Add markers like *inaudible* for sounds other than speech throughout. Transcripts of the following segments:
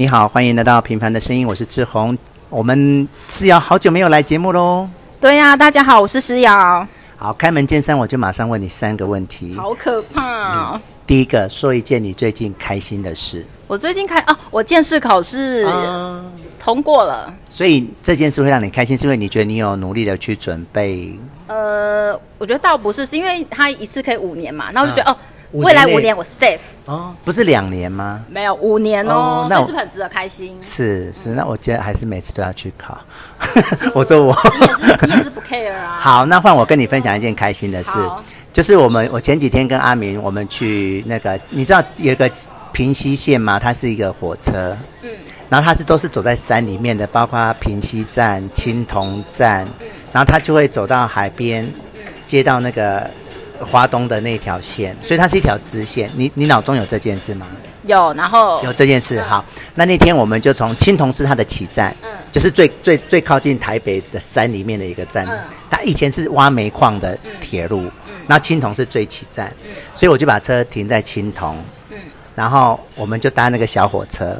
你好，欢迎来到《平凡的声音》，我是志宏。我们思瑶好久没有来节目喽。对呀、啊，大家好，我是思瑶。好，开门见山，我就马上问你三个问题。好可怕、哦嗯！第一个，说一件你最近开心的事。我最近开哦，我见识考试、啊、通过了。所以这件事会让你开心，是因为你觉得你有努力的去准备？呃，我觉得倒不是，是因为他一次可以五年嘛，那我就觉得、啊、哦。未来五年我 safe 哦，不是两年吗？没有五年哦，哦那是不是很值得开心？是是，那我觉得还是每次都要去考。*laughs* 我说我你也是你也是不 care 啊。*laughs* 好，那换我跟你分享一件开心的事，就是我们我前几天跟阿明我们去那个，你知道有一个平溪线吗？它是一个火车，嗯，然后它是都是走在山里面的，包括平溪站、青铜站，嗯，然后它就会走到海边，嗯，接到那个。花东的那条线，所以它是一条支线。你你脑中有这件事吗？有，然后有这件事。好，那那天我们就从青铜是它的起站，嗯，就是最最最靠近台北的山里面的一个站。嗯，它以前是挖煤矿的铁路，嗯，那青铜是最起站，嗯，所以我就把车停在青铜，嗯，然后我们就搭那个小火车。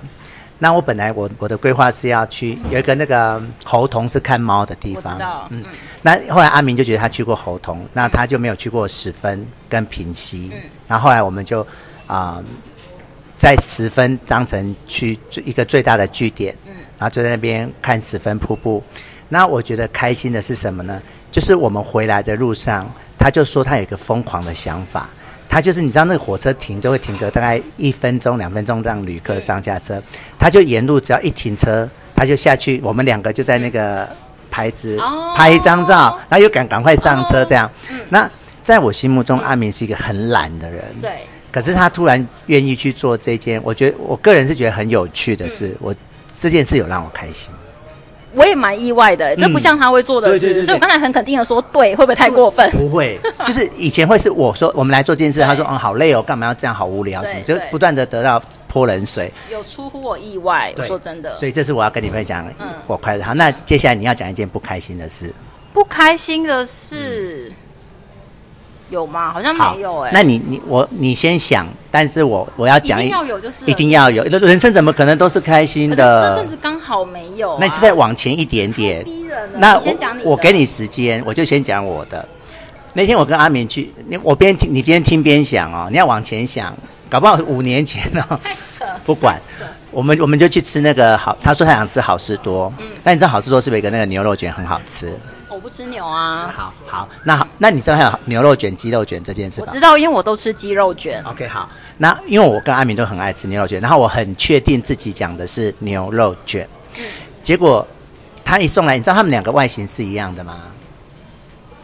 那我本来我我的规划是要去有一个那个猴童是看猫的地方，嗯，那后来阿明就觉得他去过猴童，那他就没有去过十分跟平溪，嗯，然后后来我们就啊、呃、在十分当成去一个最大的据点，嗯，然后就在那边看十分瀑布。那我觉得开心的是什么呢？就是我们回来的路上，他就说他有一个疯狂的想法。他就是你知道那个火车停都会停个大概一分钟两分钟让旅客上下车，他就沿路只要一停车，他就下去，我们两个就在那个牌子拍一张照，然后又赶赶快上车这样。那在我心目中，阿明是一个很懒的人，对。可是他突然愿意去做这件，我觉得我个人是觉得很有趣的事，我这件事有让我开心。我也蛮意外的、欸，这不像他会做的事，嗯、对对对对，所以我刚才很肯定的说，对，会不会太过分？不会，就是以前会是我说我们来做这件事，他说嗯好累哦，干嘛要这样，好无聊什么，就不断的得到泼冷水，有出乎我意外，我说真的，所以这是我要跟你分享，嗯，我快乐。好，那接下来你要讲一件不开心的事，不开心的事。嗯有吗？好像没有哎、欸。那你你我你先想，但是我我要讲一,定要有就是一定要有，人生怎么可能都是开心的？这阵子刚好没有、啊。那再往前一点点。逼人。那我先讲你，我给你时间，我就先讲我的。那天我跟阿明去，你我边听你边听边想哦，你要往前想，搞不好五年前哦。*laughs* 太扯。*laughs* 不管，我们我们就去吃那个好，他说他想吃好事多。嗯。那你知道好事多是不是有一个那个牛肉卷很好吃？我不吃牛啊。好好，那好，那你知道还有牛肉卷、鸡肉卷这件事吗？我知道，因为我都吃鸡肉卷。OK，好，那因为我跟阿明都很爱吃牛肉卷，然后我很确定自己讲的是牛肉卷。嗯。结果他一送来，你知道他们两个外形是一样的吗？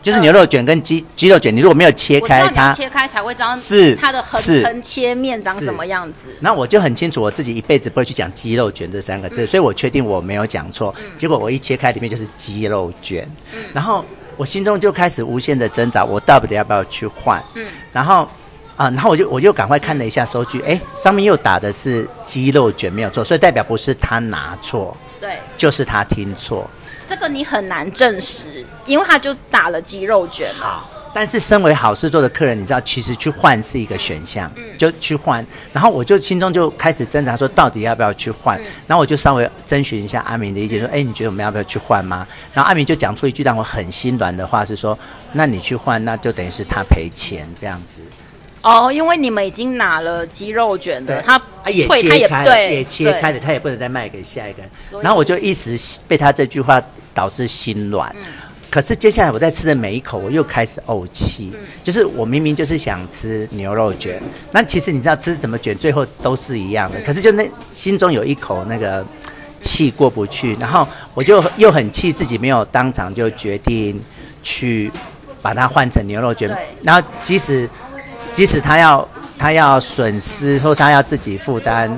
就是牛肉卷跟鸡鸡肉卷，你如果没有切开它，切开才会知道是它的横横切面长什么样子。那我就很清楚，我自己一辈子不会去讲鸡肉卷这三个字，嗯、所以我确定我没有讲错、嗯。结果我一切开，里面就是鸡肉卷、嗯，然后我心中就开始无限的挣扎，我到底要不要去换？嗯，然后啊，然后我就我就赶快看了一下收据，哎，上面又打的是鸡肉卷，没有错，所以代表不是他拿错，对，就是他听错。这个你很难证实，因为他就打了鸡肉卷嘛。好，但是身为好事做的客人，你知道，其实去换是一个选项，嗯，就去换。然后我就心中就开始挣扎，说到底要不要去换？嗯。然后我就稍微征询一下阿明的意见，说，哎，你觉得我们要不要去换吗？然后阿明就讲出一句让我很心软的话，是说，那你去换，那就等于是他赔钱这样子。哦，因为你们已经拿了鸡肉卷的，他他也切开了，也切开了，他也不能再卖给下一个人。然后我就一时被他这句话导致心软。嗯。可是接下来我在吃的每一口，我又开始怄气。嗯。就是我明明就是想吃牛肉卷，那其实你知道吃怎么卷最后都是一样的。可是就那心中有一口那个气过不去，然后我就又很气自己没有当场就决定去把它换成牛肉卷。然后即使。即使他要他要损失，或他要自己负担，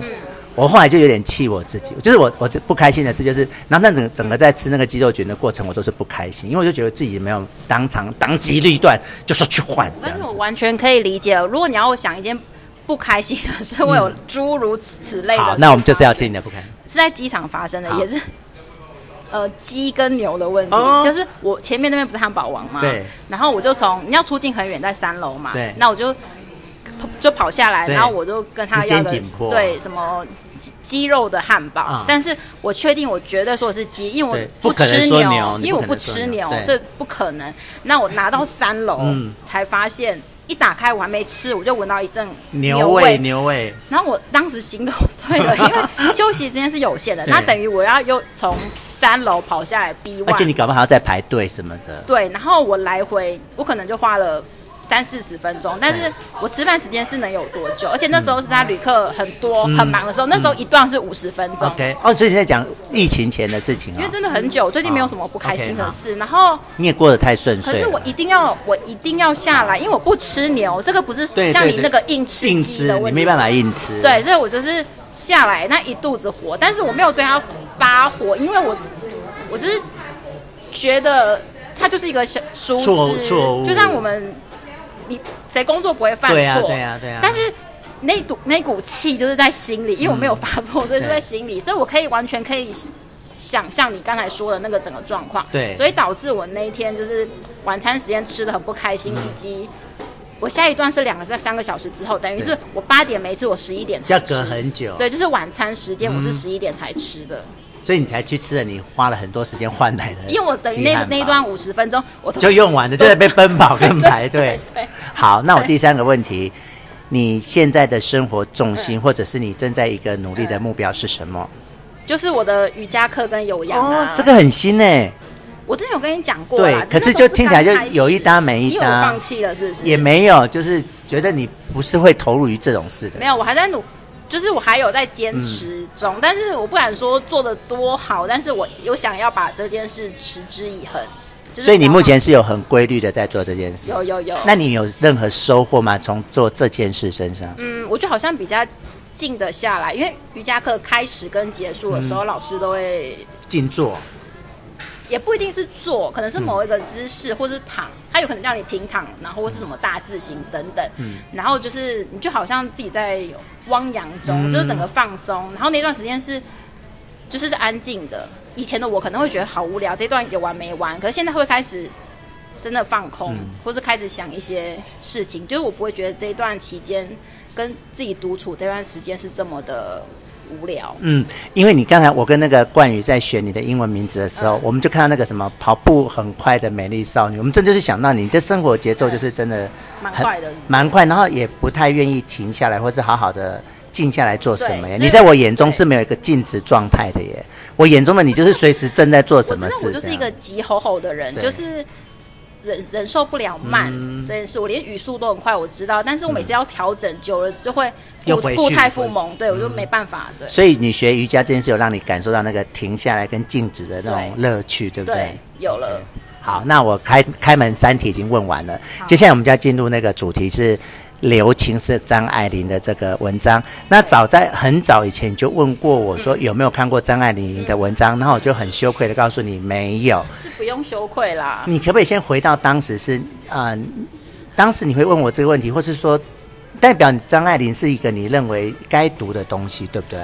我后来就有点气我自己。就是我我不开心的事，就是然后那整个整个在吃那个鸡肉卷的过程，我都是不开心，因为我就觉得自己没有当场当机立断就说去换这样子。我完全可以理解，如果你要我想一件不开心的事，会有诸如此类的、嗯。好，那我们就是要听你的不开心。是在机场发生的，也是呃鸡跟牛的问题、哦。就是我前面那边不是汉堡王吗？对。然后我就从你要出境很远，在三楼嘛。对。那我就。就跑下来，然后我就跟他要的对什么鸡肉的汉堡，嗯、但是我确定我绝对说的是鸡，因为我不吃牛，牛因为我不吃牛，是不可能。那我拿到三楼、嗯、才发现。一打开我还没吃，我就闻到一阵牛味，牛味。然后我当时心都碎了，因为 *laughs* 休息时间是有限的，那等于我要又从三楼跑下来逼我，而且你搞不好还要再排队什么的。对，然后我来回我可能就花了。三四十分钟，但是我吃饭时间是能有多久？而且那时候是他旅客很多、嗯、很忙的时候，那时候一段是五十分钟。OK，哦，所以你在讲疫情前的事情、哦、因为真的很久，最近没有什么不开心的事。哦、然后你也过得太顺遂。可是我一定要，我一定要下来，因为我不吃牛，这个不是像你那个硬吃鸡的问题，你没办法硬吃。对，所以我就是下来那一肚子火，但是我没有对他发火，因为我我就是觉得他就是一个小疏失，就像我们。你谁工作不会犯错？对啊，对啊，对啊。但是那股那股气就是在心里，因为我没有发错，所以就在心里，所以我可以完全可以想象你刚才说的那个整个状况。对。所以导致我那一天就是晚餐时间吃的很不开心，以及我下一段是两个在三个小时之后，等于是我八点没吃，我十一点才吃。要隔很久。对，就是晚餐时间我是十一点才吃的。所以你才去吃了，你花了很多时间换来的。因为我等于那那一段五十分钟，我就用完了，就在被奔跑跟 *laughs* 排队。对，好，那我第三个问题，你现在的生活重心，或者是你正在一个努力的目标是什么？就是我的瑜伽课跟有氧啊。这个很新诶。我之前有跟你讲过。对，可是就听起来就有一搭没一搭。放弃了是不是？也没有，就是觉得你不是会投入于这种事的。没有，我还在努。就是我还有在坚持中，嗯、但是我不敢说做的多好，但是我有想要把这件事持之以恒。就是、所以你目前是有很规律的在做这件事？有有有。那你有任何收获吗？从做这件事身上？嗯，我觉得好像比较静得下来，因为瑜伽课开始跟结束的时候，嗯、老师都会静坐。也不一定是坐，可能是某一个姿势，嗯、或是躺，它有可能叫你平躺，然后或是什么大字型等等。嗯，然后就是你就好像自己在汪洋中，嗯、就是整个放松。然后那段时间是，就是是安静的。以前的我可能会觉得好无聊，这段有完没完。可是现在会开始真的放空，嗯、或是开始想一些事情。就是我不会觉得这一段期间跟自己独处这段时间是这么的。无聊，嗯，因为你刚才我跟那个冠宇在选你的英文名字的时候，嗯、我们就看到那个什么跑步很快的美丽少女，我们真就是想到你的生活节奏就是真的蛮快的，蛮快，然后也不太愿意停下来，或是好好的静下来做什么呀？你在我眼中是没有一个静止状态的耶，我眼中的你就是随时正在做什么事，就是一个急吼吼的人，就是。忍忍受不了慢这件事，我连语速都很快，我知道，但是我每次要调整久了就会故态复萌，对我就没办法。对，所以你学瑜伽这件事有让你感受到那个停下来跟静止的那种乐趣，对不对？有了。好，那我开开门三题已经问完了，接下来我们就要进入那个主题是。留情是张爱玲的这个文章。那早在很早以前就问过我说有没有看过张爱玲的文章，然后我就很羞愧的告诉你没有。是不用羞愧啦。你可不可以先回到当时是啊、呃？当时你会问我这个问题，或是说代表张爱玲是一个你认为该读的东西，对不对？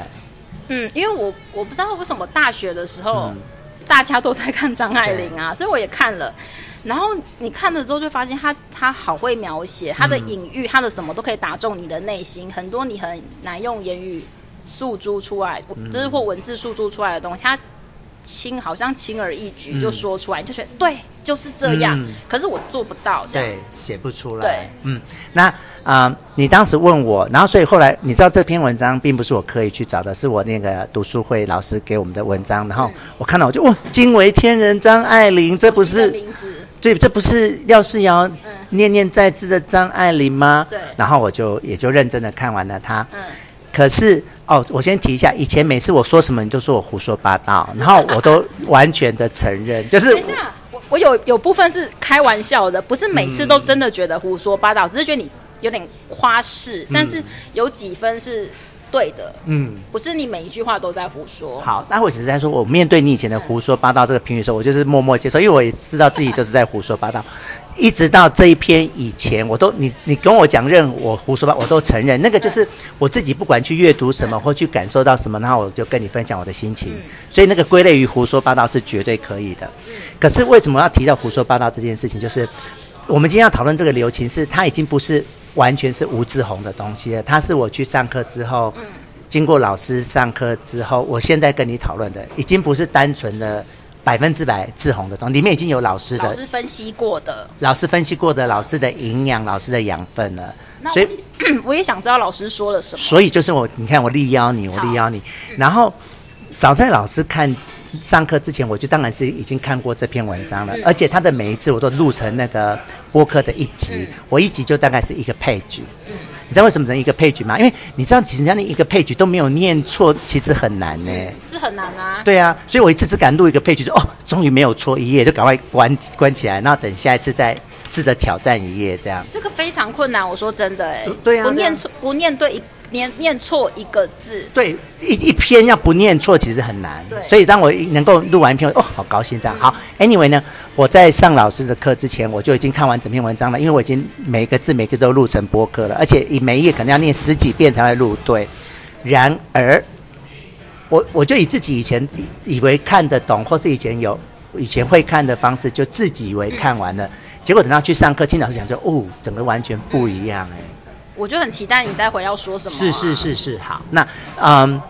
嗯，因为我我不知道为什么大学的时候、嗯、大家都在看张爱玲啊，所以我也看了。然后你看了之后，就发现他他好会描写他的隐喻，他的什么都可以打中你的内心，很多你很难用言语诉诸出来，就是或文字诉诸出来的东西，他轻好像轻而易举就说出来，你就觉得对，就是这样。可是我做不到，对，写不出来。对，嗯，那啊，你当时问我，然后所以后来你知道这篇文章并不是我刻意去找的，是我那个读书会老师给我们的文章，然后我看到我就哇，惊为天人，张爱玲，这不是名字。所以这不是廖世尧念念在兹的张爱玲吗？对。然后我就也就认真的看完了他。嗯。可是哦，我先提一下，以前每次我说什么，你都说我胡说八道，*laughs* 然后我都完全的承认，就是。等一下，我我有有部分是开玩笑的，不是每次都真的觉得胡说八道，嗯、只是觉得你有点夸饰，但是有几分是。对的，嗯，不是你每一句话都在胡说。好，那我只是在说，我面对你以前的胡说八道这个评语的时候，我就是默默接受，因为我也知道自己就是在胡说八道。一直到这一篇以前，我都你你跟我讲任我胡说八，我都承认那个就是我自己不管去阅读什么或去感受到什么，然后我就跟你分享我的心情。所以那个归类于胡说八道是绝对可以的。可是为什么要提到胡说八道这件事情？就是我们今天要讨论这个流情，是它已经不是。完全是吴志宏的东西了，它是我去上课之后，嗯，经过老师上课之后，我现在跟你讨论的，已经不是单纯的百分之百志宏的东西，里面已经有老师的，老师分析过的，老师分析过的，老师的营养，老师的养分了。所以 *clears throat* 我也想知道老师说了什么。所以就是我，你看我力邀你，我力邀你。然后早在老师看上课之前，我就当然是已经看过这篇文章了，而且他的每一次我都录成那个播客的一集，我一集就大概是一个 page。你知道为什么成一个 page 吗？因为你知道，其实人家那一个 page 都没有念错，其实很难呢。是很难啊。对啊，所以我一次只敢录一个 page，说哦，终于没有错一页，就赶快关关起来，然后等下一次再。试着挑战一页，这样这个非常困难。我说真的，哎，对啊，不念错，不念对一念念错一个字，对一一篇要不念错，其实很难。对，所以当我能够录完一篇，哦，好高兴这样。好，Anyway 呢，我在上老师的课之前，我就已经看完整篇文章了，因为我已经每个字每个都录成播客了，而且以每一页可能要念十几遍才会录对。然而，我我就以自己以前以为看得懂，或是以前有以前会看的方式，就自己以为看完了。嗯结果等到去上课，听老师讲，就哦，整个完全不一样哎。我就很期待你待会要说什么。是是是是，好。那嗯，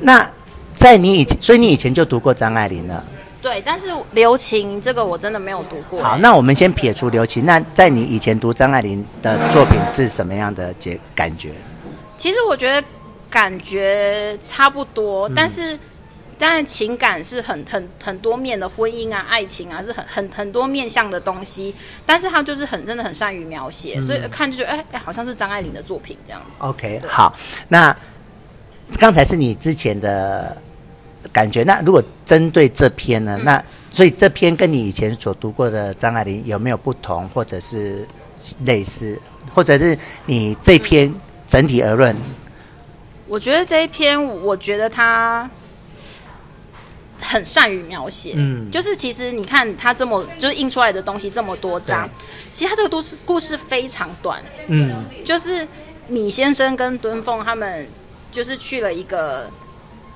那在你以前，所以你以前就读过张爱玲了。对，但是刘琴这个我真的没有读过。好，那我们先撇除刘琴。那在你以前读张爱玲的作品是什么样的结感觉？其实我觉得感觉差不多，嗯、但是。当然，情感是很很很多面的，婚姻啊、爱情啊，是很很很多面向的东西。但是他就是很真的很善于描写，嗯、所以看就觉得哎哎，好像是张爱玲的作品这样子。OK，好，那刚才是你之前的感觉。那如果针对这篇呢？嗯、那所以这篇跟你以前所读过的张爱玲有没有不同，或者是类似，或者是你这篇整体而论？我觉得这一篇，我觉得他。很善于描写，嗯，就是其实你看他这么就是印出来的东西这么多张，其实他这个都是故事非常短，嗯，就是米先生跟敦凤他们就是去了一个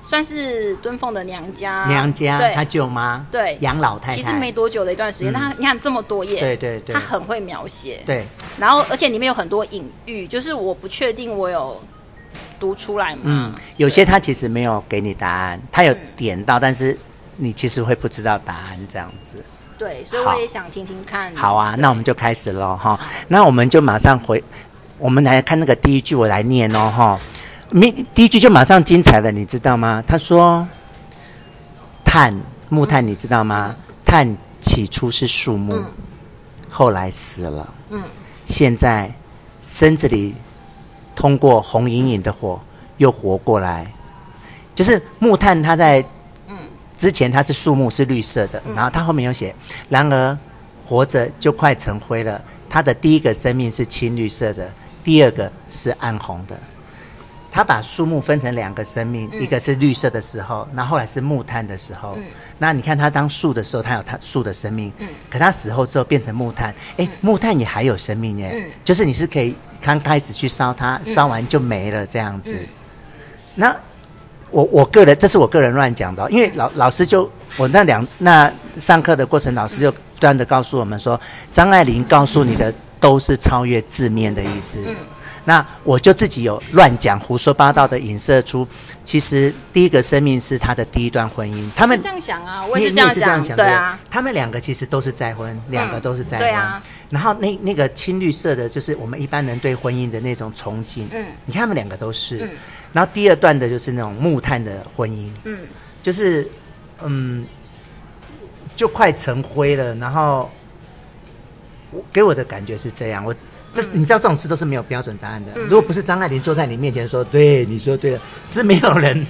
算是敦凤的娘家，娘家，对。他舅妈，对。养老太太，其实没多久的一段时间，嗯、他你看这么多页，对对对，他很会描写，对，然后而且里面有很多隐喻，就是我不确定我有。读出来嘛？嗯，有些他其实没有给你答案，他有点到，但是你其实会不知道答案这样子。对，所以我也想听听看。好啊，那我们就开始喽哈。那我们就马上回，我们来看那个第一句，我来念哦哈。第第一句就马上精彩了，你知道吗？他说：“炭木炭，你知道吗？炭起初是树木，后来死了，嗯，现在身子里。”通过红隐隐的火又活过来，就是木炭，它在嗯之前它是树木是绿色的，然后它后面有写，然而活着就快成灰了。它的第一个生命是青绿色的，第二个是暗红的。他把树木分成两个生命，一个是绿色的时候，那后来是木炭的时候。那你看它当树的时候，它有它树的生命，可它死后之后变成木炭，哎，木炭也还有生命耶，就是你是可以。刚开始去烧它，烧完就没了这样子。那我我个人，这是我个人乱讲的，因为老老师就我那两那上课的过程，老师就不断的告诉我们说，张爱玲告诉你的都是超越字面的意思。嗯那我就自己有乱讲、胡说八道的影射出，其实第一个生命是他的第一段婚姻。他们这样想啊，我也是这样想，想对啊。他们两个其实都是再婚，两个都是再婚。对啊。然后那那个青绿色的，就是我们一般人对婚姻的那种憧憬。嗯。你看他们两个都是。嗯。然后第二段的就是那种木炭的婚姻。嗯。就是嗯，就快成灰了。然后我给我的感觉是这样，我。这是你知道这种事都是没有标准答案的。如果不是张爱玲坐在你面前说，对，你说对了，是没有人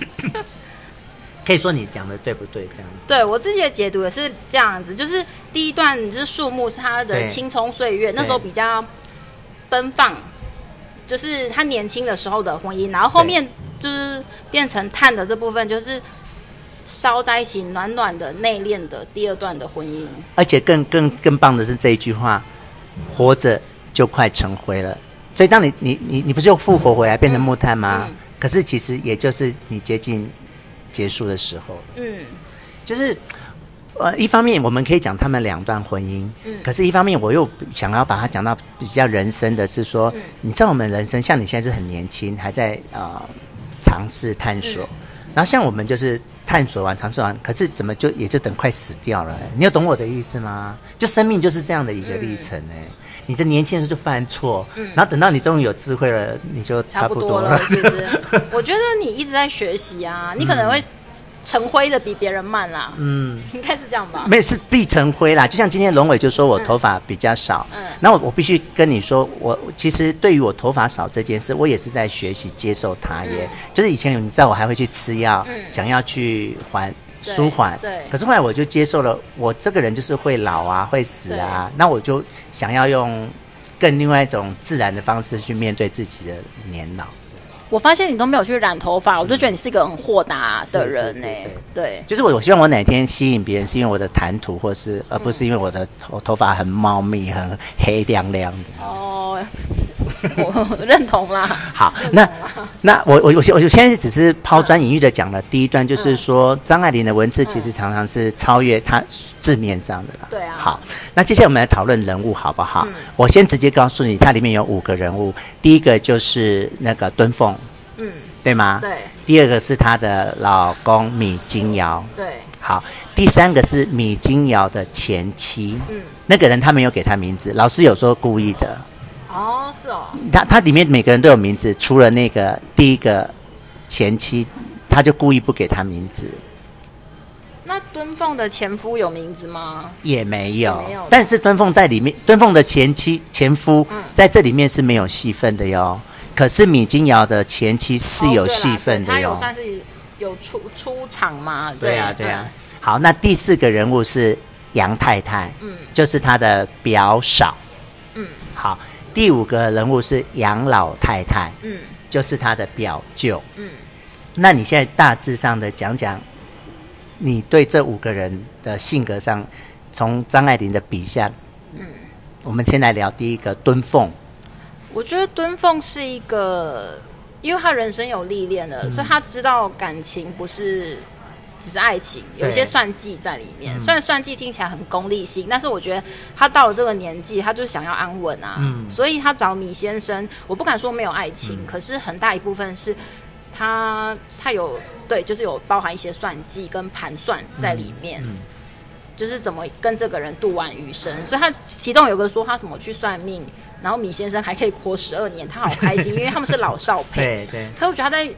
*laughs* 可以说你讲的对不对这样子。对，我自己的解读也是这样子，就是第一段就是树木是他的青葱岁月，那时候比较奔放，就是他年轻的时候的婚姻，然后后面就是变成碳的这部分，就是烧在一起暖暖的内敛的第二段的婚姻。而且更更更棒的是这一句话，活着。就快成灰了，所以当你你你你不是又复活回来变成木炭吗？嗯嗯、可是其实也就是你接近结束的时候。嗯，就是呃，一方面我们可以讲他们两段婚姻，嗯，可是一方面我又想要把它讲到比较人生的是说，嗯、你知道我们人生，像你现在是很年轻，还在呃尝试探索，嗯、然后像我们就是探索完、尝试完，可是怎么就也就等快死掉了？你有懂我的意思吗？就生命就是这样的一个历程哎。嗯你在年轻的时候就犯错，嗯，然后等到你终于有智慧了，你就差不多了，是不是？*laughs* 我觉得你一直在学习啊，你可能会成灰的比别人慢啦，嗯，应该是这样吧？没是必成灰啦，就像今天龙伟就说我头发比较少，嗯，那我我必须跟你说，我其实对于我头发少这件事，我也是在学习接受它耶，嗯，就是以前你知道我还会去吃药，嗯，想要去还。舒缓，对。可是后来我就接受了，我这个人就是会老啊，会死啊。那我就想要用更另外一种自然的方式去面对自己的年老。我发现你都没有去染头发，我就觉得你是一个很豁达的人呢、欸。对，就是我，我希望我哪天吸引别人，是因为我的谈吐，或是而不是因为我的头头发很茂密、很黑亮亮的。哦。*laughs* 我认同啦。*laughs* 好，那那我我我我现在只是抛砖引玉的讲了第一段，就是说张爱玲的文字其实常常是超越她字面上的啦。对啊。好，那接下来我们来讨论人物好不好？我先直接告诉你，它里面有五个人物，第一个就是那个敦凤，嗯，对吗？对。第二个是她的老公米金瑶，对。好，第三个是米金瑶的前妻，嗯，那个人他没有给他名字，老师有说故意的。哦，是哦。他他里面每个人都有名字，除了那个第一个前妻，他就故意不给他名字。那敦凤的前夫有名字吗？也没有。没有。但是敦凤在里面，敦凤的前妻前夫在这里面是没有戏份的哟。可是米金瑶的前妻是有戏份的哟。他有算是有出出场吗？对啊，对啊。好，那第四个人物是杨太太，嗯，就是他的表嫂，嗯，好。第五个人物是杨老太太，嗯，就是他的表舅，嗯，那你现在大致上的讲讲，你对这五个人的性格上，从张爱玲的笔下，嗯，我们先来聊第一个敦凤。我觉得敦凤是一个，因为他人生有历练了，嗯，所以他知道感情不是。只是爱情，有一些算计在里面。虽然算计听起来很功利性，但是我觉得他到了这个年纪，他就是想要安稳啊。嗯，所以他找米先生，我不敢说没有爱情，嗯，可是很大一部分是他他有对，就是有包含一些算计跟盘算在里面，嗯嗯，就是怎么跟这个人度完余生。所以他其中有个说他怎么去算命，然后米先生还可以活十二年，他好开心，*laughs* 因为他们是老少配。对对。可我觉得他在。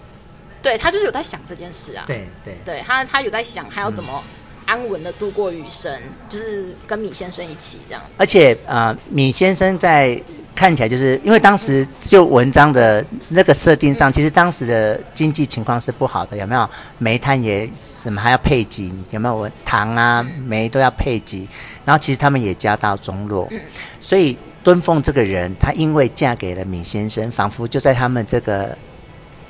对他就是有在想这件事啊，对对，对他他有在想还要怎么安稳的度过余生，嗯，就是跟米先生一起这样。而且呃，米先生在看起来就是因为当时就文章的那个设定上，嗯，其实当时的经济情况是不好的，有没有？煤炭也什么还要配给，有没有？糖啊煤都要配给，然后其实他们也家道中落，嗯，所以敦凤这个人，她因为嫁给了米先生，仿佛就在他们这个。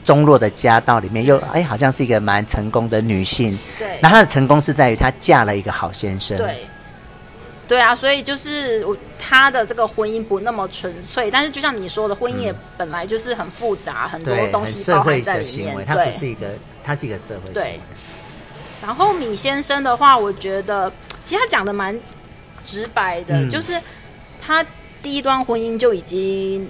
中落的家道里面，又哎，好像是一个蛮成功的女性。对，那她的成功是在于她嫁了一个好先生。对，对啊，所以就是我她的这个婚姻不那么纯粹，但是就像你说的，婚姻也本来就是很复杂，嗯、很多东西包含在里面。对，它不是一个，它是一个社会行为。对。然后米先生的话，我觉得其实他讲的蛮直白的，嗯、就是他第一段婚姻就已经。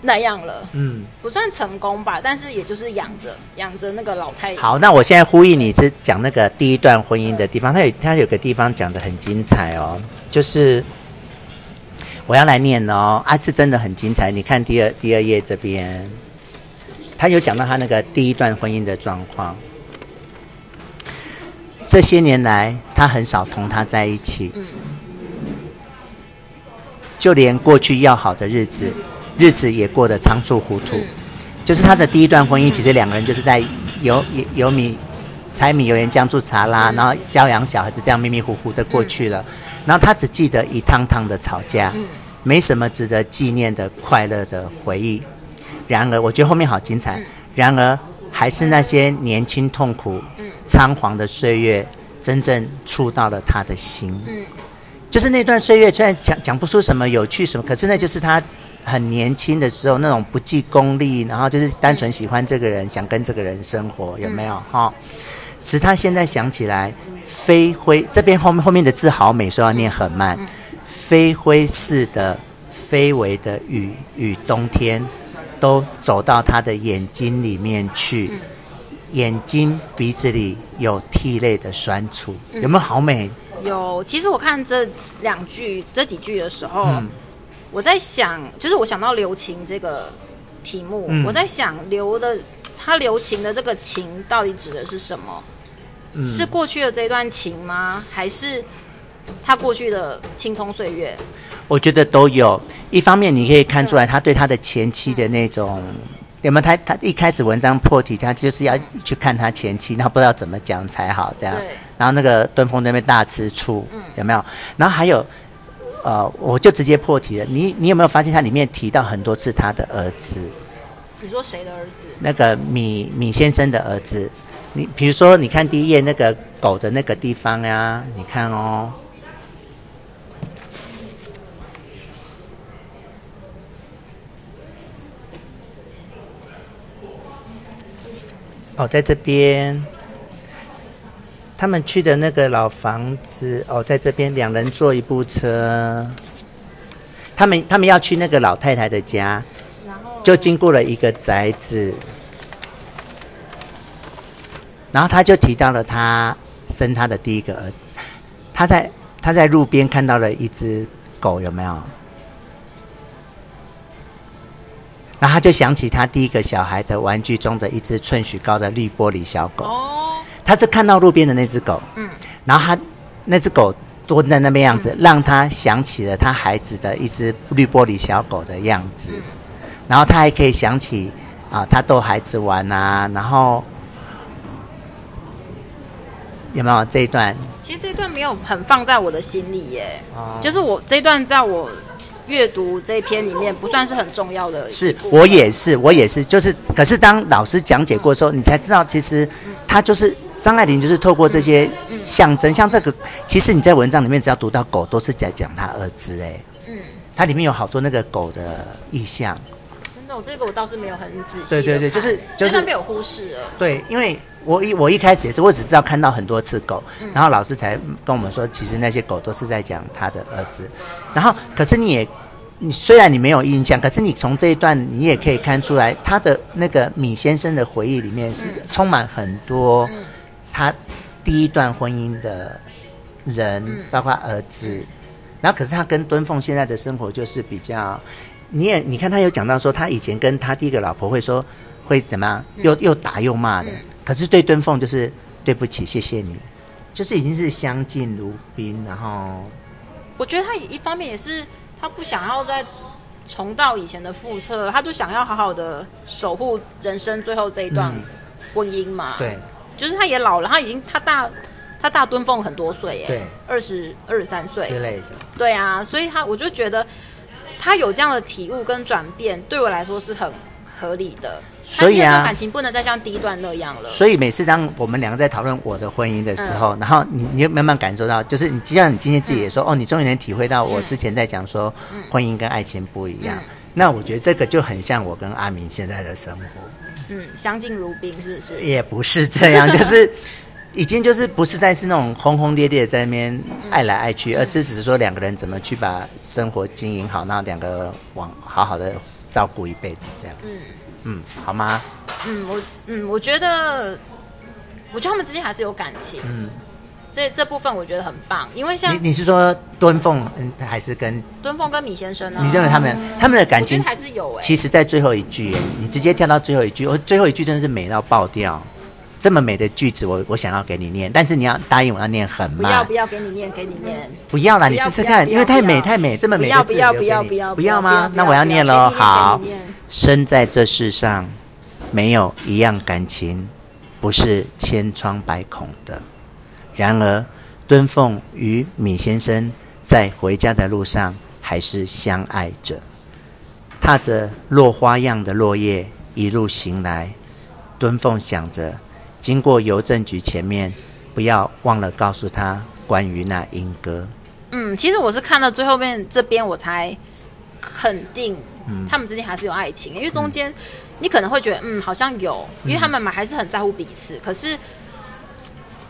那样了，嗯，不算成功吧，但是也就是养着养着那个老太爷。好，那我现在呼吁你是讲那个第一段婚姻的地方，他有他有个地方讲的很精彩哦，就是我要来念哦，啊，是真的很精彩。你看第二第二页这边，他有讲到他那个第一段婚姻的状况。这些年来，他很少同他在一起，嗯，就连过去要好的日子。日子也过得仓促糊涂，就是他的第一段婚姻，其实两个人就是在油油米柴米油盐酱醋茶啦，然后教养小孩子这样迷迷糊糊的过去了，然后他只记得一趟趟的吵架，没什么值得纪念的快乐的回忆。然而，我觉得后面好精彩。然而，还是那些年轻痛苦、仓皇的岁月，真正触到了他的心。就是那段岁月，虽然讲讲不出什么有趣什么，可是那就是他。很年轻的时候，那种不计功利，然后就是单纯喜欢这个人，嗯、想跟这个人生活，有没有？哈、嗯，使他现在想起来，飞灰这边后面后面的字好美，说要念很慢。飞灰似的、飞为的雨与冬天，都走到他的眼睛里面去，眼睛鼻子里有涕泪的酸楚，有没有好美？有。其实我看这两句、这几句的时候，嗯、我在想，就是我想到留情这个题目，嗯、我在想留的他留情的这个情到底指的是什么？嗯、是过去的这一段情吗？还是他过去的青葱岁月？我觉得都有。一方面你可以看出来他对他的前妻的那种，嗯、有没有？他他一开始文章破题，他就是要去看他前妻，然后不知道怎么讲才好，这样。然后那个敦峰那边大吃醋，嗯、有没有？然后还有，呃，我就直接破题了。你你有没有发现他里面提到很多次他的儿子？你说谁的儿子？那个米米先生的儿子。你比如说，你看第一页那个狗的那个地方呀，你看哦。哦，在这边，他们去的那个老房子哦，在这边两人坐一部车，他们他们要去那个老太太的家，然后就经过了一个宅子，然后他就提到了他生他的第一个儿子，他在他在路边看到了一只狗，有没有？然后他就想起他第一个小孩的玩具中的一只寸许高的绿玻璃小狗。哦，他是看到路边的那只狗，嗯，然后他那只狗蹲在那边样子，嗯、让他想起了他孩子的一只绿玻璃小狗的样子。嗯、然后他还可以想起啊，他逗孩子玩啊，然后有没有这一段？其实这一段没有很放在我的心里耶，哦、就是我这一段在我。阅读这一篇里面不算是很重要的，是我也是，我也是，就是，可是当老师讲解过之后，你才知道，其实他就是张爱玲，就是透过这些象征，像这个，其实你在文章里面只要读到狗，都是在讲他儿子，哎，嗯，它里面有好多那个狗的意象。真的，我这个我倒是没有很仔细。对对对，就是就是被我忽视了。对，因为我一我一开始也是，我只知道看到很多次狗，然后老师才跟我们说，其实那些狗都是在讲他的儿子。然后，可是你也。你虽然你没有印象，可是你从这一段你也可以看出来，他的那个米先生的回忆里面是充满很多他第一段婚姻的人，包括儿子。然后，可是他跟敦凤现在的生活就是比较，你也你看他有讲到说，他以前跟他第一个老婆会说会怎么样，又又打又骂的。可是对敦凤就是对不起，谢谢你，就是已经是相敬如宾。然后，我觉得他一方面也是。他不想要再重蹈以前的覆辙，他就想要好好的守护人生最后这一段婚姻嘛。嗯、对，就是他也老了，他已经他大他大敦凤很多岁耶，对，二十二十三岁之类的。对啊，所以他我就觉得他有这样的体悟跟转变，对我来说是很合理的。所以啊，感情不能再像第一段那样了。所以每次当我们两个在讨论我的婚姻的时候，嗯、然后你你慢慢感受到，就是你，就像你今天自己也说，嗯、哦，你终于能体会到我之前在讲说，婚姻跟爱情不一样。嗯、那我觉得这个就很像我跟阿明现在的生活。嗯，相敬如宾，是不是？也不是这样，*laughs* 就是已经就是不是再是那种轰轰烈烈在那边爱来爱去，嗯、而这只是说两个人怎么去把生活经营好，然后两个往好好的照顾一辈子这样子。嗯嗯，好吗？嗯，我嗯，我觉得，我觉得他们之间还是有感情。嗯，这这部分我觉得很棒，因为像你，你是说敦凤，嗯，还是跟敦凤跟米先生呢？你认为他们他们的感情还是有哎？其实，在最后一句，你直接跳到最后一句，我最后一句真的是美到爆掉。这么美的句子，我我想要给你念，但是你要答应我要念很慢。不要不要给你念，给你念。不要啦，你试试看，因为太美太美，这么美的字。不要不要不要不要吗？那我要念喽。好。生在这世上，没有一样感情不是千疮百孔的。然而，敦凤与米先生在回家的路上还是相爱着，踏着落花样的落叶一路行来。敦凤想着，经过邮政局前面，不要忘了告诉他关于那莺歌。嗯，其实我是看到最后面这边，我才肯定。他们之间还是有爱情，因为中间你可能会觉得，嗯，好像有，因为他们嘛还是很在乎彼此。可是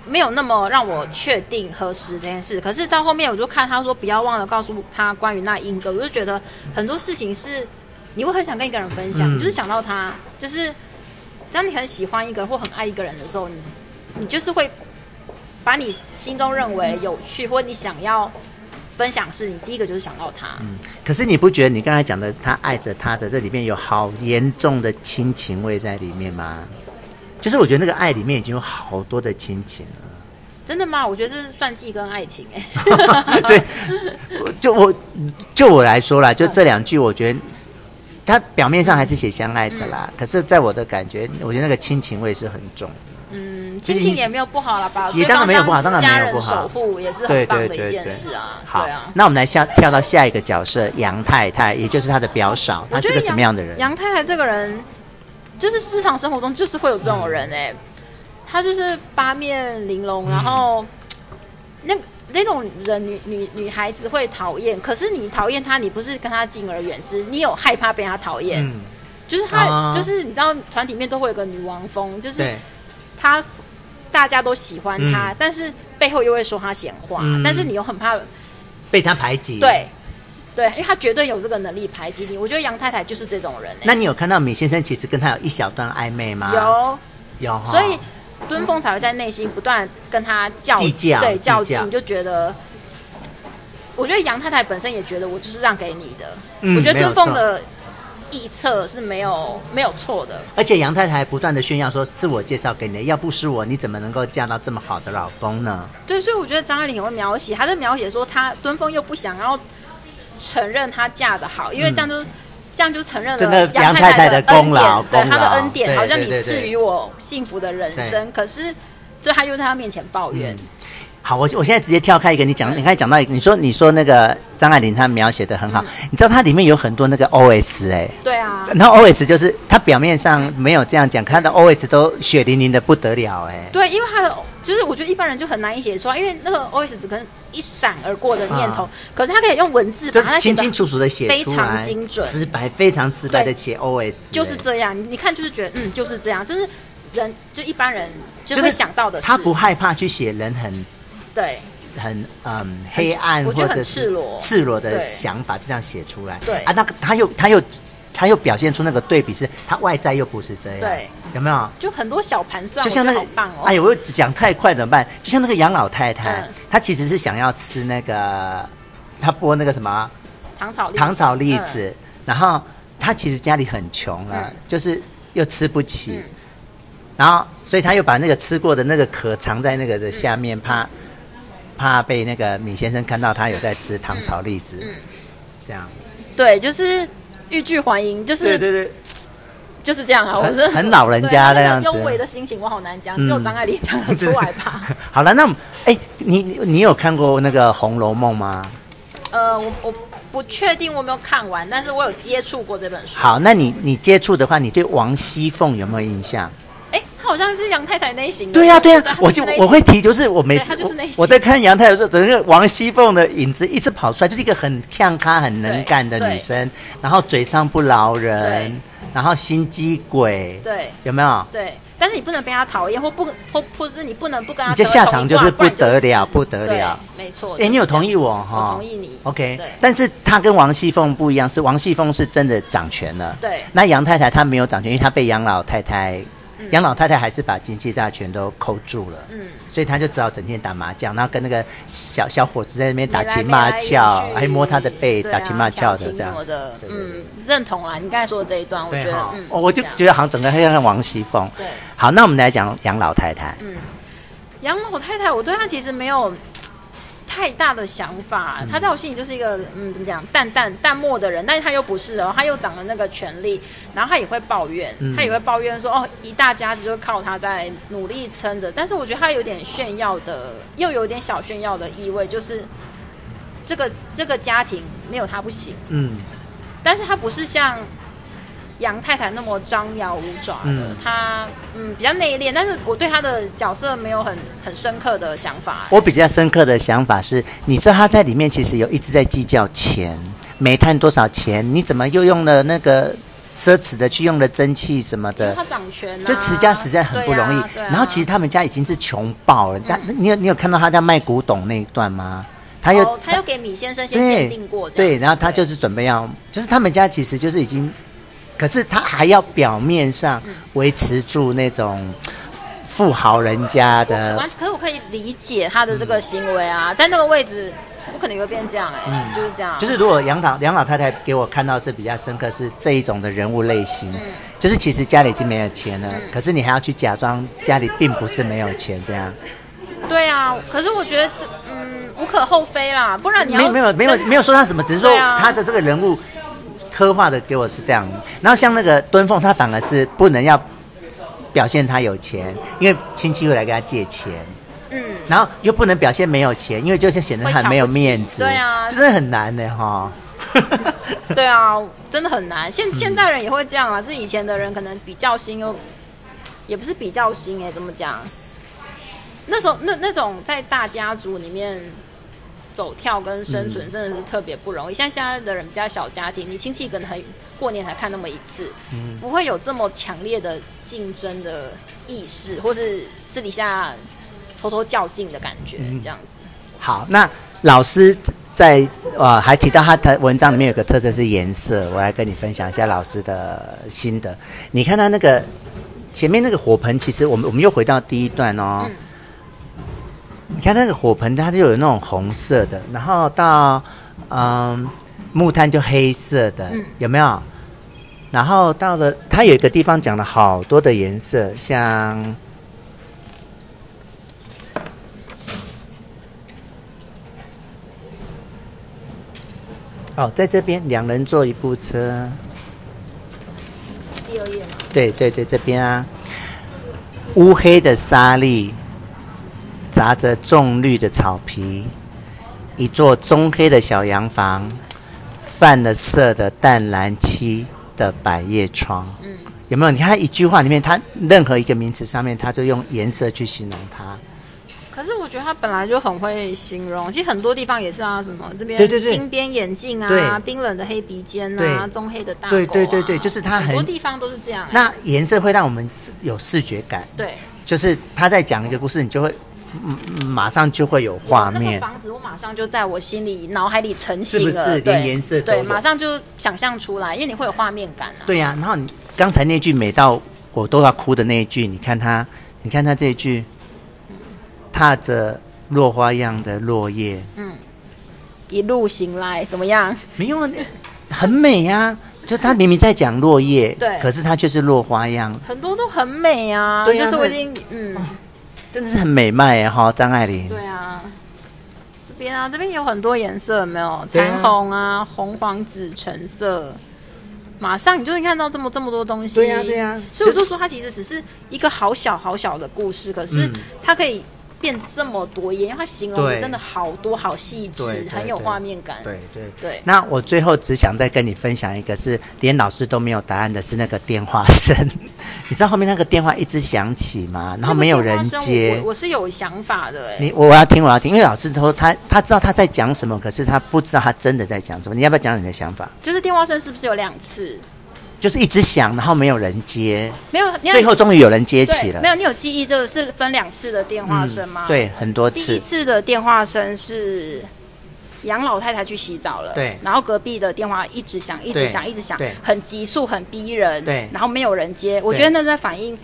没有那么让我确定核实这件事。可是到后面，我就看他说不要忘了告诉他关于那英哥，我就觉得很多事情是你会很想跟一个人分享，嗯、就是想到他，就是当你很喜欢一个人或很爱一个人的时候，你你就是会把你心中认为有趣或你想要。分享是你第一个就是想到他，嗯，可是你不觉得你刚才讲的他爱着他的这里面有好严重的亲情味在里面吗？就是我觉得那个爱里面已经有好多的亲情了。真的吗？我觉得这是算计跟爱情哎。*laughs* 所以，就我就我来说啦，就这两句，我觉得他表面上还是写相爱着啦，嗯，可是在我的感觉，我觉得那个亲情味是很重。嗯亲情也没有不好了吧？也当然没有不好，当然没有不好。守护也是很棒的一件事啊。好，那我们来下跳到下一个角色杨太太，也就是他的表嫂，她是个什么样的人？杨太太这个人，就是日常生活中就是会有这种人哎、欸，她、嗯、就是八面玲珑，然后、嗯、那那种人女女女孩子会讨厌，可是你讨厌他，你不是跟他敬而远之，你有害怕被他讨厌、嗯，就是他、啊，就是你知道团体里面都会有个女王风，就是他。大家都喜欢他，嗯，但是背后又会说他闲话，嗯，但是你又很怕被他排挤。对，对，因为他绝对有这个能力排挤你。我觉得杨太太就是这种人，欸。那你有看到米先生其实跟他有一小段暧昧吗？有，有。所以敦凤才会在内心不断跟他较计较，对，较劲，你就觉得。我觉得杨太太本身也觉得我就是让给你的。嗯，我觉得敦凤的。臆测是没有没有错的，而且杨太太不断的炫耀说是我介绍给你的，要不是我，你怎么能够嫁到这么好的老公呢？对，所以我觉得张爱玲很会描写，她在描写说她敦凤又不想要承认她嫁得好，因为这样就、嗯、这样就承认了杨太太的恩典，对她的恩典，好像你赐予我幸福的人生，可是就他又在她面前抱怨。嗯好，我我现在直接跳开一个，你讲，你刚才讲到，你说你说那个张爱玲她描写的很好，嗯，你知道它里面有很多那个 O S 哎，对啊，然后 O S 就是它表面上没有这样讲，它的 O S 都血淋淋的不得了哎，对，因为它的就是我觉得一般人就很难以写出来，因为那个 O S 只可能一闪而过的念头，啊，可是他可以用文字把它清清楚楚的写非常精准、直白、非常直白的写 O S，就是这样，你看就是觉得嗯就是这样，就是人就一般人就会想到的，他不害怕去写人很对。很嗯黑暗或者赤裸赤裸的想法，就这样写出来。对啊，那个他又他又他又表现出那个对比，是他外在又不是这样。对，有没有？就很多小盘算，就像那个。哎呦，我讲太快怎么办？就像那个杨老太太，嗯、她其实是想要吃那个，她剥那个什么糖炒糖炒栗子，嗯、然后她其实家里很穷啊、嗯，就是又吃不起，嗯、然后所以她又把那个吃过的那个壳藏在那个的下面，怕。怕被那个米先生看到他有在吃糖炒栗子，嗯，这样，对，就是欲拒还迎，就是对对对，就是这样啊，我是很老人家的样子，优美的心情我好难讲，只有张爱玲讲得出来吧。*laughs* 好了，那哎、欸，你你有看过那个《红楼梦》吗？呃，我我不确定我有没有看完，但是我有接触过这本书。好，那你你接触的话，你对王熙凤有没有印象？好像是杨太太类型的。对呀、啊、对呀、*laughs* 啊，我就我会提，就是我每次我，我在看杨太太的时候，整个王熙凤的影子一直跑出来，就是一个很呛咖、很能干的女生，然后嘴上不饶人，然后心机鬼，对，有没有？对，但是你不能被她讨厌，或不或或是你不能不跟她。你这下场就是不得了，不得了，没错。哎、欸，你有同意我哈？我同意你。OK，但是她跟王熙凤不一样，是王熙凤是真的掌权了，对。那杨太太她没有掌权，因为她被杨老太太。杨、嗯、老太太还是把经济大权都扣住了，嗯，所以她就只好整天打麻将，然后跟那个小小伙子在那边打情骂俏，还摸他的背，啊、打情骂俏的这样。的嗯，认同啊，你刚才说的这一段，我觉得，嗯、我就觉得好像整个很像王熙凤。对，好，那我们来讲杨老太太。嗯，杨老太太，我对她其实没有。太大的想法，他在我心里就是一个嗯，怎么讲，淡淡淡漠的人，但是他又不是哦，他又掌了那个权力，然后他也会抱怨，嗯、他也会抱怨说哦，一大家子就靠他在努力撑着，但是我觉得他有点炫耀的，又有点小炫耀的意味，就是这个这个家庭没有他不行，嗯，但是他不是像。杨太太那么张牙舞爪的，嗯她嗯比较内敛，但是我对她的角色没有很很深刻的想法。我比较深刻的想法是，你知道她在里面其实有一直在计较钱，煤炭多少钱，你怎么又用了那个奢侈的去用了蒸汽什么的，他掌权、啊，就持家实在很不容易。啊啊、然后其实他们家已经是穷爆了，嗯、但你有你有看到他在卖古董那一段吗？他又、哦、他又给米先生先鉴定过，对，然后他就是准备要，就是他们家其实就是已经，可是他还要表面上维持住那种富豪人家的。完，可是我可以理解他的这个行为啊，嗯、在那个位置。不可能会变这样哎、欸，嗯、就是这样。就是如果杨老杨老太太给我看到是比较深刻，是这一种的人物类型，嗯、就是其实家里已经没有钱了，嗯、可是你还要去假装家里并不是没有钱这样。对啊，可是我觉得嗯无可厚非啦，不然你要没有没有没有没有说他什么，只是说他的这个人物刻画的给我是这样。然后像那个敦凤，他反而是不能要表现他有钱，因为亲戚会来跟他借钱。嗯然后又不能表现没有钱，因为就是显得很没有面子。对啊，真的很难的哈。*laughs* *laughs* 对啊，真的很难。现现代人也会这样啊，这以前的人可能比较心又，也不是比较新哎，怎么讲？那时候那那种在大家族里面走跳跟生存，真的是特别不容易。像现在的人比较小家庭，你亲戚可能很过年才看那么一次，不会有这么强烈的竞争的意识，或是私底下。偷偷较劲的感觉，嗯、这样子。好，那老师在呃还提到他的文章里面有个特色是颜色，我来跟你分享一下老师的心得。你看他那个前面那个火盆，其实我们我们又回到第一段哦。嗯、你看那个火盆，它就有那种红色的，然后到嗯木炭就黑色的，嗯、有没有？然后到了它有一个地方讲了好多的颜色，像。哦，在这边两人坐一部车。第二页吗？对对对，这边啊，乌黑的沙礫，杂着重绿的草皮，一座棕黑的小洋房，泛了色的淡蓝漆的百叶窗。嗯，有没有？你看一句话里面，它任何一个名词上面，它就用颜色去形容它。可是我觉得他本来就很会形容，其实很多地方也是啊，什么这边金边眼镜啊，冰冷的黑鼻尖啊，棕黑的大对对对对，就是他很，很多地方都是这样。那颜色会让我们有视觉感，对，就是他在讲一个故事，你就会马上就会有画面。那个房子，我马上就在我心里脑海里成型了，是不是？连颜色对，对，马上就想象出来，因为你会有画面感啊。对呀、啊，然后你刚才那句美到我都要哭的那一句，你看他，你看他这一句，踏着。落花样的落叶，嗯，一路行来怎么样？没有啊，很美呀、啊。就他明明在讲落叶，对，可是他却是落花样，很多都很美啊。对啊，就是我已经，嗯，真的是很美迈耶。哈，张爱玲。对啊，这边啊，这边有很多颜色，有没有彩虹啊，红黄紫橙色，马上你就会看到这么这么多东西。对呀、啊，对呀、啊。所以我就说，它其实只是一个好小好小的故事，可是它可以。变这么多页，因为他形容的真的好多，好细致，很有画面感。对对对。那我最后只想再跟你分享一个，是连老师都没有答案的，是那个电话声。*laughs* 你知道后面那个电话一直响起吗？然后没有人接。我，我是有想法的，哎。你我要听，我要听，因为老师说他他知道他在讲什么，可是他不知道他真的在讲什么。你要不要讲你的想法？就是电话声是不是有两次？就是一直响，然后没有人接，没有，最后终于有人接起了。没有，你有记忆，这个是分两次的电话声吗？嗯？对，很多次。第一次的电话声是杨老太太去洗澡了，对，然后隔壁的电话一直响，一直响，一直响，对，很急速，很逼人，对，然后没有人接。我觉得那在反映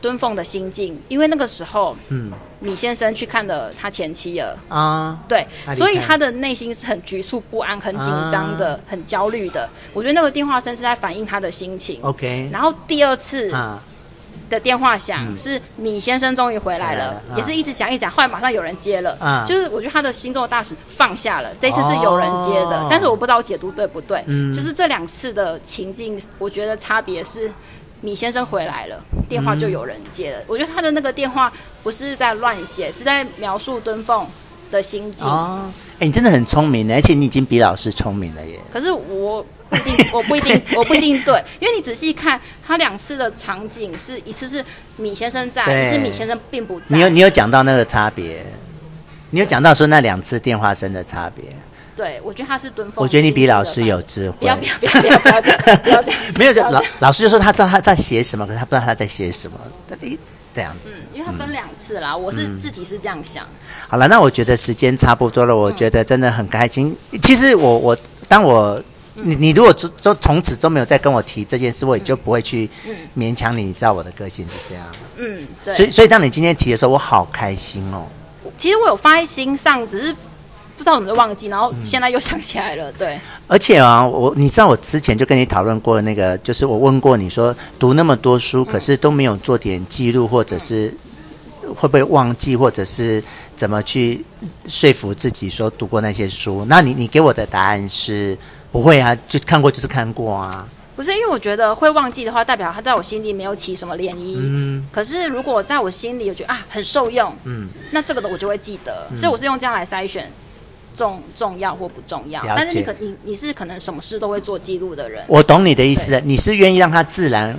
敦凤的心境，因为那个时候，嗯。米先生去看了他前妻了啊，对，所以他的内心是很局促不安、很紧张的、啊、很焦虑的。我觉得那个电话声是在反映他的心情。OK，然后第二次的电话响、啊、是米先生终于回来了，嗯、也是一直响一直响，后来马上有人接了，啊、就是我觉得他的心中的大使放下了。这次是有人接的，哦、但是我不知道我解读对不对。嗯，就是这两次的情境，我觉得差别是。米先生回来了，电话就有人接了。嗯、我觉得他的那个电话不是在乱写，是在描述敦凤的心境。哦，哎、欸，你真的很聪明，而且你已经比老师聪明了耶。可是我不一定，*laughs* 我不一定，我不一定对，因为你仔细看，他两次的场景是一次是米先生在，一次米先生并不在。你有你有讲到那个差别，你有讲到说那两次电话声的差别。对，我觉得他是蹲风。我觉得你比老师有智慧。不要不要不要不要不要这样，不要这样。*laughs* 没有，老老师就说他知道他在写什么，可是他不知道他在写什么。这样子，因为他分两次啦，我是自己是这样想。好了，那我觉得时间差不多了，我觉得真的很开心。其实我我当我你你如果就就从此都没有再跟我提这件事，我也就不会去勉强你。你知道我的个性是这样。嗯，对。所以所以当你今天提的时候，我好开心哦。其实我有放在心上，只是。不知道怎么就忘记，然后现在又想起来了。对，而且啊，我你知道我之前就跟你讨论过那个，就是我问过你说，读那么多书，可是都没有做点记录，或者是会不会忘记，或者是怎么去说服自己说读过那些书？那你你给我的答案是不会啊，就看过就是看过啊。不是，因为我觉得会忘记的话，代表他在我心里没有起什么涟漪。嗯。可是如果在我心里，我觉得啊很受用，嗯，那这个的我就会记得。所以我是用这样来筛选。重重要或不重要，但是你可你你是可能什么事都会做记录的人。我懂你的意思，你是愿意让它自然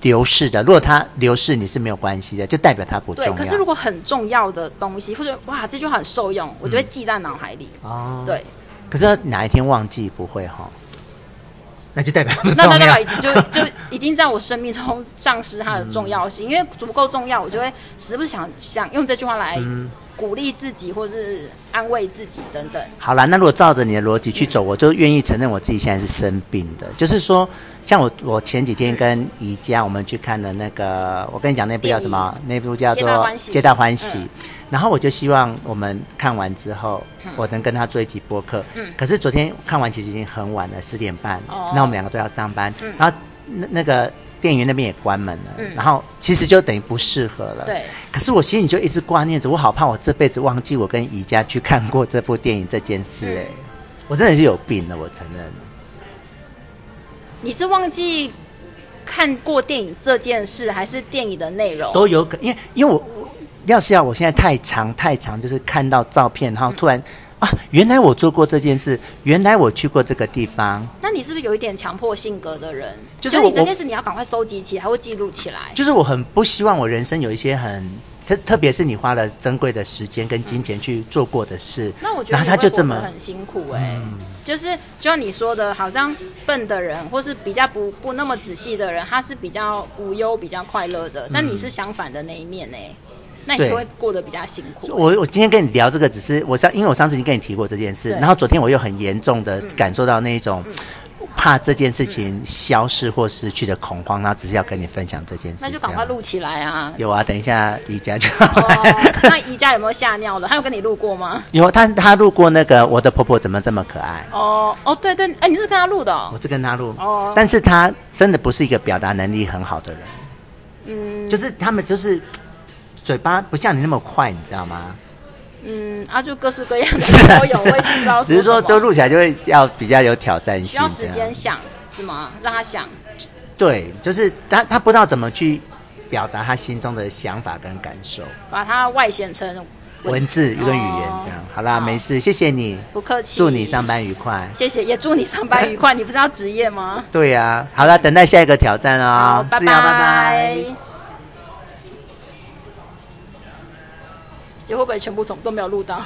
流逝的。如果它流逝，你是没有关系的，就代表它不重要。对，可是如果很重要的东西，或者哇，这句话很受用，我就会记在脑海里。哦、嗯，对。可是哪一天忘记不会哈？那就代表那代表已经就就已经在我生命中丧失它的重要性，嗯、因为足够重要，我就会时不想想用这句话来。嗯鼓励自己，或是安慰自己等等。好了，那如果照着你的逻辑去走，嗯、我就愿意承认我自己现在是生病的。就是说，像我，我前几天跟宜家我们去看的那个，我跟你讲那部叫什么？那部叫做《皆大欢喜》。嗯、然后我就希望我们看完之后，嗯、我能跟他做一集播客。嗯。可是昨天看完其实已经很晚了，十点半。哦。那我们两个都要上班。嗯。然后那那个。电影院那边也关门了，嗯、然后其实就等于不适合了。对。可是我心里就一直挂念着，我好怕我这辈子忘记我跟宜家去看过这部电影这件事。哎、嗯，我真的是有病了，我承认。你是忘记看过电影这件事，还是电影的内容？都有可能，因为因为我要是要我现在太长太长，就是看到照片，然后突然。嗯啊，原来我做过这件事，原来我去过这个地方。那你是不是有一点强迫性格的人？就是你这件事你要赶快收集起来，还会记录起来。就是我很不希望我人生有一些很特，特别是你花了珍贵的时间跟金钱去做过的事。嗯、那我觉得他就这么很辛苦哎、欸，嗯、就是就像你说的，好像笨的人或是比较不不那么仔细的人，他是比较无忧、比较快乐的。但你是相反的那一面呢、欸？那你就会过得比较辛苦。我我今天跟你聊这个，只是我上，因为我上次已经跟你提过这件事，然后昨天我又很严重的感受到那一种怕这件事情消失或失去的恐慌，然后只是要跟你分享这件事。那就赶快录起来啊！有啊，等一下宜家就、哦。*laughs* 那宜家有没有吓尿了？他有跟你录过吗？有，他他录过那个我的婆婆怎么这么可爱？哦哦，对对，哎，你是跟他录的、哦？我是跟他录。哦，但是他真的不是一个表达能力很好的人。嗯，就是他们就是。嘴巴不像你那么快，你知道吗？嗯，啊，就各式各样的都有，我也不知道。只是说，就录起来就会要比较有挑战性，需要时间想是吗？让他想。对，就是他他不知道怎么去表达他心中的想法跟感受，把它外显成文，文字跟语言这样。哦、好啦，好没事，谢谢你，不客气，祝你上班愉快。谢谢，也祝你上班愉快。你不是要职业吗？对呀、啊，好了，等待下一个挑战哦。拜拜，拜拜。会不会全部总都没有录到？